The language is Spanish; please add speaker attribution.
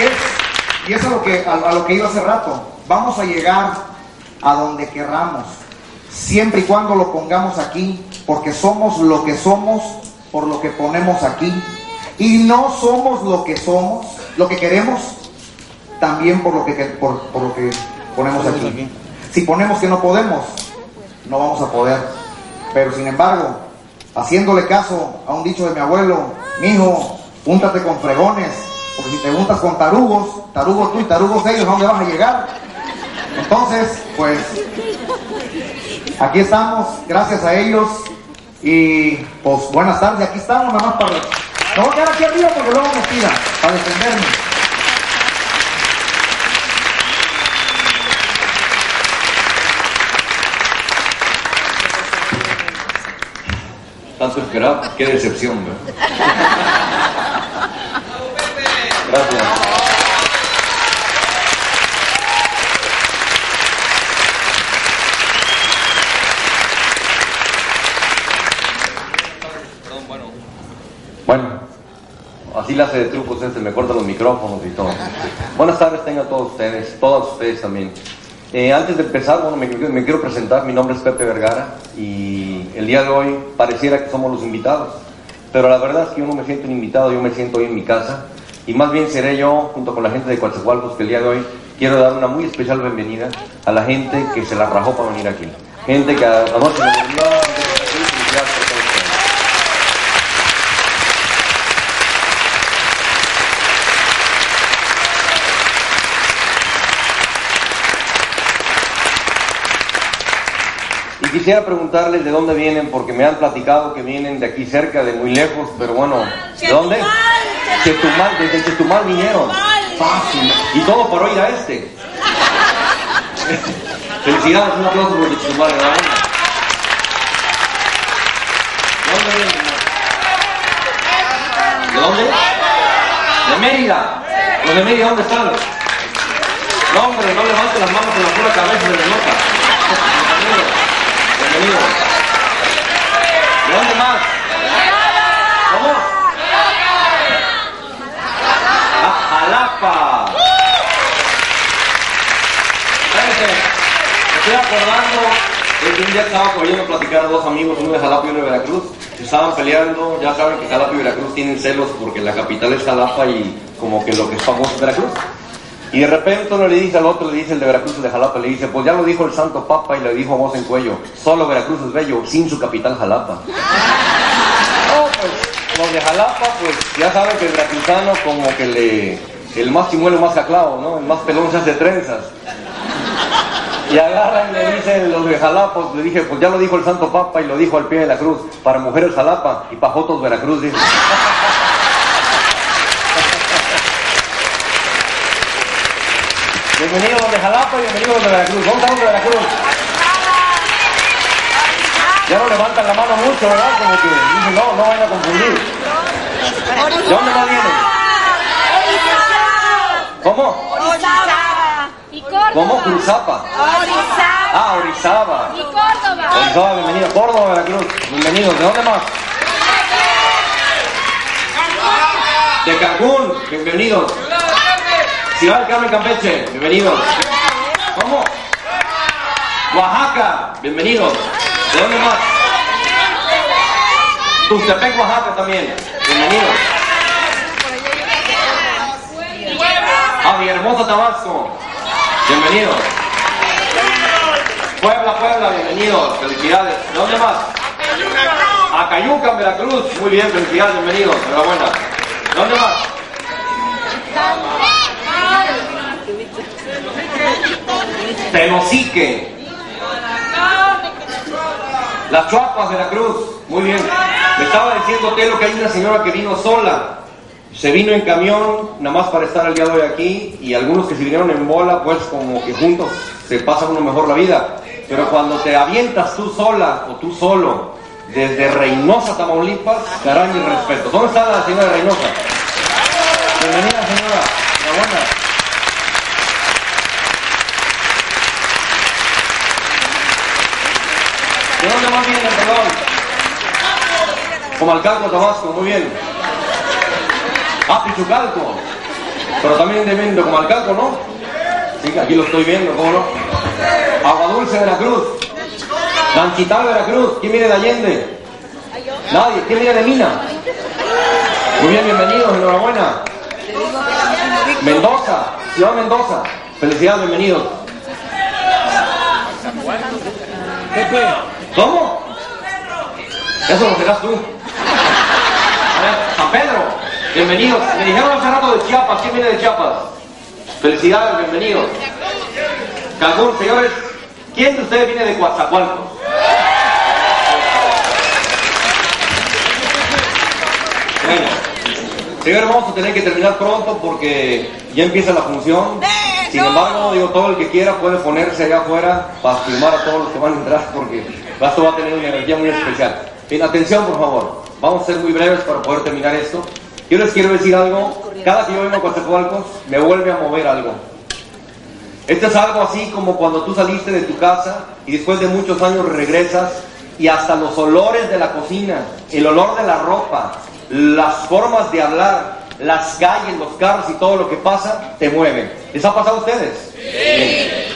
Speaker 1: Y es, y es a, lo que, a, a lo que iba hace rato. Vamos a llegar a donde querramos, siempre y cuando lo pongamos aquí, porque somos lo que somos por lo que ponemos aquí. Y no somos lo que somos, lo que queremos, también por lo que, por, por lo que ponemos aquí. Si ponemos que no podemos, no vamos a poder. Pero sin embargo, haciéndole caso a un dicho de mi abuelo, mijo, júntate con fregones, porque si te juntas con tarugos, tarugos tú y tarugos ellos, ¿a dónde vas a llegar? Entonces, pues, aquí estamos, gracias a ellos, y pues buenas tardes, aquí estamos nada más para... Me voy a quedar aquí arriba porque luego me tiran, para defenderme.
Speaker 2: Tanto esperar, qué decepción, ¿verdad? Gracias. Bueno, así la hace de trucos este, me corta los micrófonos y todo. Buenas tardes tengan todos ustedes, todas ustedes también. Eh, antes de empezar, bueno, me, me quiero presentar, mi nombre es Pepe Vergara y el día de hoy pareciera que somos los invitados, pero la verdad es que yo no me siento un invitado, yo me siento hoy en mi casa y más bien seré yo, junto con la gente de Coatzacoalcos, que el día de hoy quiero dar una muy especial bienvenida a la gente que se la rajó para venir aquí. Gente que anoche me durmió, gente que está aquí, felicidades por todos ustedes. Y quisiera preguntarles de dónde vienen, porque me han platicado que vienen de aquí cerca, de muy lejos, pero bueno, ¿de dónde? Chetumal, desde Chetumal vinieron. Fácil. Y todo para ir a este. Felicidades, un aplauso por Chetumal, enhorabuena. ¿De dónde vienen? ¿De dónde? De Mérida. ¿Los de Mérida dónde están? No, hombre, no levanten las manos con la pura cabeza de la nota. Bienvenido. ¿De dónde más? ¿Cómo? Ah, Jalapa. Fíjense, me estoy acordando de que un día estaba oyendo platicar a dos amigos, uno de Jalapa y uno de Veracruz. que Estaban peleando, ya saben que Jalapa y Veracruz tienen celos porque la capital es Jalapa y como que lo que es famoso es Veracruz. Y de repente uno le dice al otro, le dice el de Veracruz, el de Jalapa, le dice, pues ya lo dijo el Santo Papa y le dijo a voz en cuello, solo Veracruz es bello, sin su capital Jalapa. No, pues, los de Jalapa, pues ya saben que el veracruzano como que le, el más chimuelo más caclao, ¿no? El más pelón se hace trenzas. Y agarran y le dicen los de Jalapa, le dije, pues ya lo dijo el Santo Papa y lo dijo al pie de la cruz, para mujeres Jalapa y para jotos Veracruz, dice. Bienvenidos los de Jalapa y bienvenidos los de Veracruz. ¿Dónde están los de Veracruz? Ya no levantan la mano mucho, ¿verdad? Como que dicen, no, no vayan a confundir. ¿De dónde más vienen? ¿Cómo?
Speaker 3: Orizaba. Y Córdoba.
Speaker 2: ¿Cómo? Cruzapa.
Speaker 3: Orizaba.
Speaker 2: Ah, Orizaba.
Speaker 3: Y Córdoba.
Speaker 2: Orizaba, bienvenido. Córdoba, Veracruz. Bienvenidos. ¿De dónde más? De Cancún. Bienvenidos. Ciudad del Carmen, Campeche. Bienvenidos. ¿Cómo? Oaxaca. Bienvenidos. ¿De dónde más? Tuxtepec, Oaxaca también. Bienvenidos. A Villahermosa, Tabasco. Bienvenidos. Puebla, Puebla, bienvenidos. Felicidades. ¿De dónde más? A Cayuca, Veracruz. Muy bien, felicidades, bienvenidos. Enhorabuena. ¿De dónde más? Tenosique. Las Chuapas, Veracruz. Muy bien. Me estaba diciendo Telo que hay una señora que vino sola. Se vino en camión, nada más para estar el día de hoy aquí, y algunos que se vinieron en bola, pues como que juntos se pasa uno mejor la vida. Pero cuando te avientas tú sola o tú solo desde Reynosa, Tamaulipas, caray, mi respeto. ¿Dónde está la señora de Reynosa? Bienvenida, señora. Enhorabuena. ¿De dónde más viene, perdón? Comalcalco, Tabasco, muy bien. Ah, Pichucalco. Pero también de viendo como Alcalco, ¿no? Sí, aquí lo estoy viendo, ¿cómo no? Agua Dulce, Veracruz. Lanchital, Veracruz. ¿Quién viene de Allende? Nadie. ¿Quién viene de Mina? Muy bien, bienvenidos, enhorabuena. Mendoza, Ciudad Mendoza. Felicidades, bienvenidos. ¿Cómo? Eso lo serás tú. A ver, San Pedro, bienvenidos. Me dijeron hace rato de Chiapas. ¿Quién viene de Chiapas? Felicidades, bienvenidos. Cancún, señores, ¿quién de ustedes viene de Coatzacoalcos? Bueno, señores, vamos a tener que terminar pronto porque ya empieza la función. Sin embargo, digo, todo el que quiera puede ponerse allá afuera para firmar a todos los que van a entrar porque esto va a tener una energía muy especial. Bien, atención, por favor. Vamos a ser muy breves para poder terminar esto. Yo les quiero decir algo. Cada que yo vengo a Coatzacoalcos me vuelve a mover algo. Esto es algo así como cuando tú saliste de tu casa y después de muchos años regresas y hasta los olores de la cocina, el olor de la ropa, las formas de hablar, las calles, los carros y todo lo que pasa, te mueven. ¿Les ha pasado a ustedes? Sí.